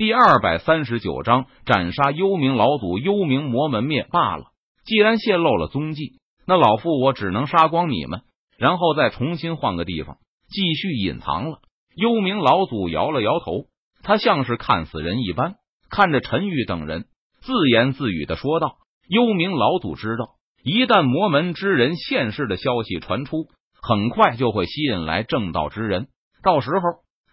第二百三十九章斩杀幽冥老祖，幽冥魔门灭罢了。既然泄露了踪迹，那老夫我只能杀光你们，然后再重新换个地方继续隐藏了。幽冥老祖摇了摇头，他像是看死人一般，看着陈玉等人，自言自语的说道：“幽冥老祖知道，一旦魔门之人现世的消息传出，很快就会吸引来正道之人，到时候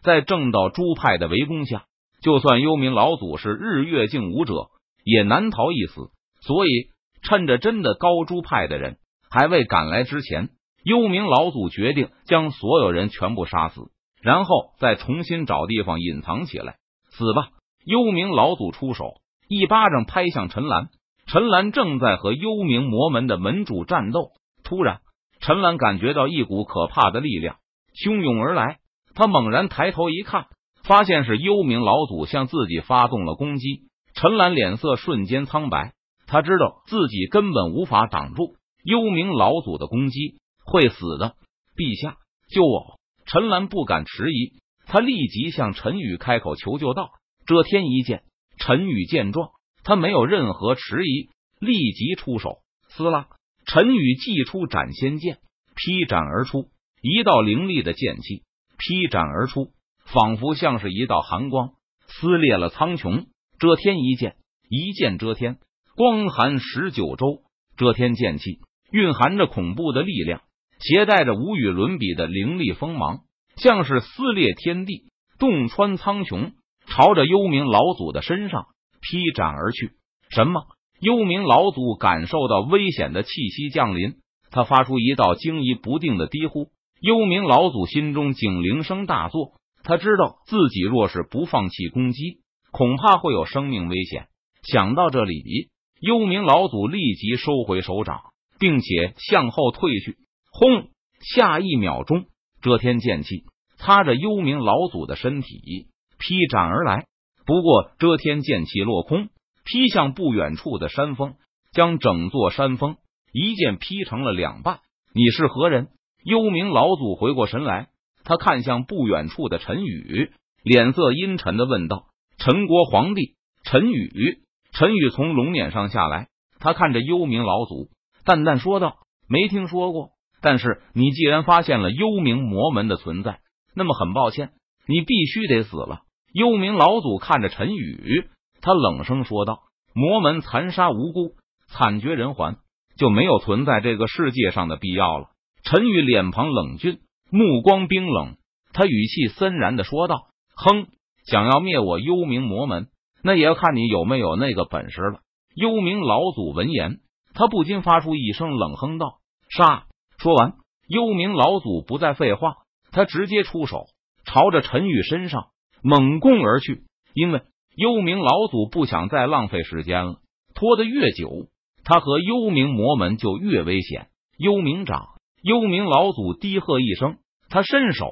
在正道诸派的围攻下。”就算幽冥老祖是日月境武者，也难逃一死。所以，趁着真的高珠派的人还未赶来之前，幽冥老祖决定将所有人全部杀死，然后再重新找地方隐藏起来。死吧！幽冥老祖出手，一巴掌拍向陈兰。陈兰正在和幽冥魔门的门主战斗，突然，陈兰感觉到一股可怕的力量汹涌而来。他猛然抬头一看。发现是幽冥老祖向自己发动了攻击，陈兰脸色瞬间苍白。他知道自己根本无法挡住幽冥老祖的攻击，会死的。陛下，救我！陈兰不敢迟疑，他立即向陈宇开口求救道：“遮天一剑。”陈宇见状，他没有任何迟疑，立即出手。撕拉！陈宇祭出斩仙剑，劈斩而出，一道凌厉的剑气劈斩而出。仿佛像是一道寒光，撕裂了苍穹。遮天一剑，一剑遮天，光寒十九州。遮天剑气蕴含着恐怖的力量，携带着无与伦比的凌厉锋芒，像是撕裂天地、洞穿苍穹，朝着幽冥老祖的身上劈斩而去。什么？幽冥老祖感受到危险的气息降临，他发出一道惊疑不定的低呼。幽冥老祖心中警铃声大作。他知道自己若是不放弃攻击，恐怕会有生命危险。想到这里，幽冥老祖立即收回手掌，并且向后退去。轰！下一秒钟，遮天剑气擦着幽冥老祖的身体劈斩而来。不过，遮天剑气落空，劈向不远处的山峰，将整座山峰一剑劈成了两半。你是何人？幽冥老祖回过神来。他看向不远处的陈宇，脸色阴沉的问道：“陈国皇帝，陈宇。”陈宇从龙辇上下来，他看着幽冥老祖，淡淡说道：“没听说过。但是你既然发现了幽冥魔门的存在，那么很抱歉，你必须得死了。”幽冥老祖看着陈宇，他冷声说道：“魔门残杀无辜，惨绝人寰，就没有存在这个世界上的必要了。”陈宇脸庞冷峻。目光冰冷，他语气森然的说道：“哼，想要灭我幽冥魔门，那也要看你有没有那个本事了。”幽冥老祖闻言，他不禁发出一声冷哼道：“杀！”说完，幽冥老祖不再废话，他直接出手，朝着陈宇身上猛攻而去。因为幽冥老祖不想再浪费时间了，拖得越久，他和幽冥魔门就越危险。幽冥掌。幽冥老祖低喝一声，他伸手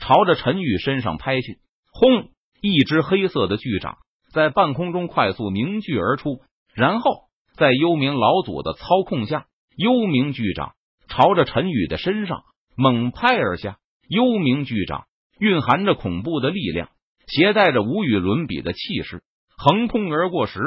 朝着陈宇身上拍去，轰！一只黑色的巨掌在半空中快速凝聚而出，然后在幽冥老祖的操控下，幽冥巨掌朝着陈宇的身上猛拍而下。幽冥巨掌蕴含着恐怖的力量，携带着无与伦比的气势，横空而过时，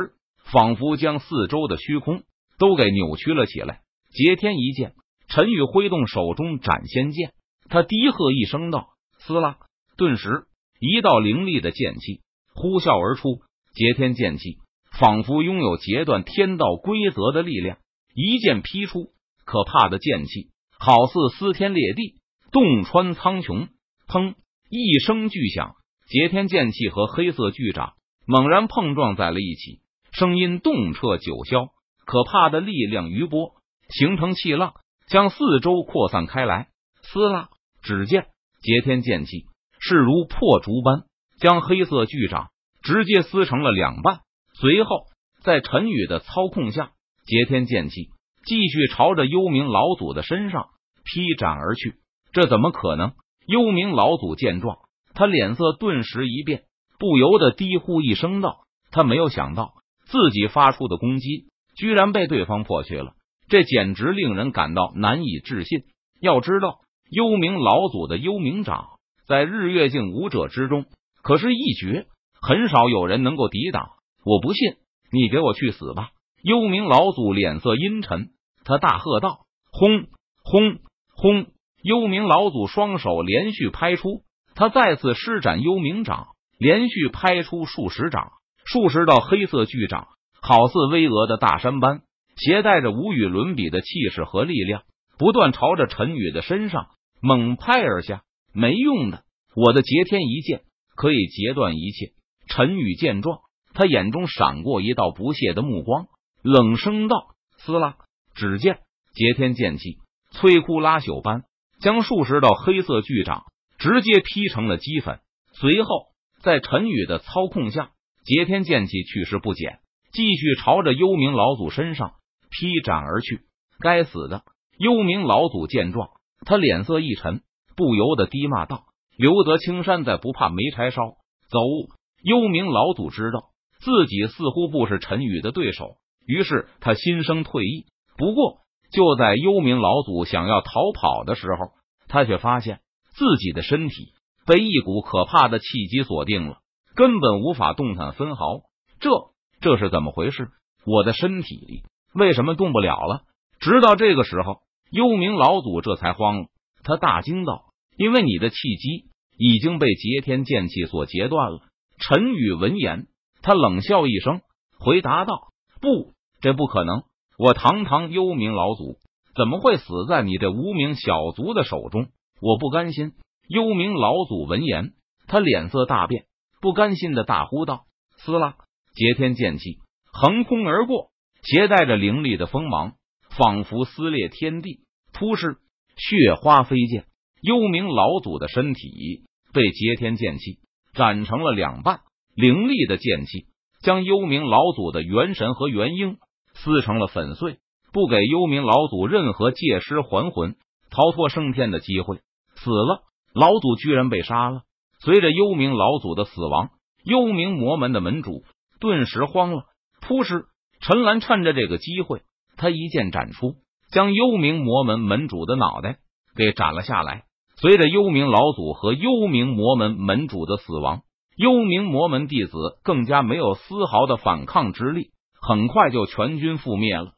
仿佛将四周的虚空都给扭曲了起来。截天一剑。陈宇挥动手中斩仙剑，他低喝一声道：“撕拉！”顿时，一道凌厉的剑气呼啸而出。截天剑气仿佛拥有截断天道规则的力量，一剑劈出，可怕的剑气好似撕天裂地，洞穿苍穹。砰！一声巨响，截天剑气和黑色巨掌猛然碰撞在了一起，声音动彻九霄。可怕的力量余波形成气浪。将四周扩散开来，撕拉！只见截天剑气势如破竹般，将黑色巨掌直接撕成了两半。随后，在陈宇的操控下，截天剑气继续朝着幽冥老祖的身上劈斩而去。这怎么可能？幽冥老祖见状，他脸色顿时一变，不由得低呼一声道：“他没有想到自己发出的攻击居然被对方破去了。”这简直令人感到难以置信。要知道，幽冥老祖的幽冥掌在日月境武者之中可是一绝，很少有人能够抵挡。我不信，你给我去死吧！幽冥老祖脸色阴沉，他大喝道：“轰轰轰！”幽冥老祖双手连续拍出，他再次施展幽冥掌，连续拍出数十掌，数十道黑色巨掌，好似巍峨的大山般，携带着无与伦比的气势和力量，不断朝着陈宇的身上猛拍而下。没用的，我的劫天一剑可以截断一切。陈宇见状，他眼中闪过一道不屑的目光，冷声道：“撕拉！”只见劫天剑气摧枯拉朽般。将数十道黑色巨掌直接劈成了齑粉，随后在陈宇的操控下，劫天剑气去势不减，继续朝着幽冥老祖身上劈斩而去。该死的幽冥老祖见状，他脸色一沉，不由得低骂道：“留得青山在，不怕没柴烧。”走！幽冥老祖知道自己似乎不是陈宇的对手，于是他心生退意。不过，就在幽冥老祖想要逃跑的时候，他却发现自己的身体被一股可怕的气机锁定了，根本无法动弹分毫。这这是怎么回事？我的身体里为什么动不了了？直到这个时候，幽冥老祖这才慌了，他大惊道：“因为你的气机已经被劫天剑气所截断了。”陈宇闻言，他冷笑一声，回答道：“不，这不可能。”我堂堂幽冥老祖怎么会死在你这无名小卒的手中？我不甘心！幽冥老祖闻言，他脸色大变，不甘心的大呼道：“撕拉！”劫天剑气横空而过，携带着凌厉的锋芒，仿佛撕裂天地。突施，血花飞溅，幽冥老祖的身体被劫天剑气斩成了两半。凌厉的剑气将幽冥老祖的元神和元婴。撕成了粉碎，不给幽冥老祖任何借尸还魂、逃脱升天的机会。死了，老祖居然被杀了。随着幽冥老祖的死亡，幽冥魔门的门主顿时慌了。扑哧，陈兰趁着这个机会，他一剑斩出，将幽冥魔门门主的脑袋给斩了下来。随着幽冥老祖和幽冥魔门门主的死亡，幽冥魔门弟子更加没有丝毫的反抗之力。很快就全军覆灭了。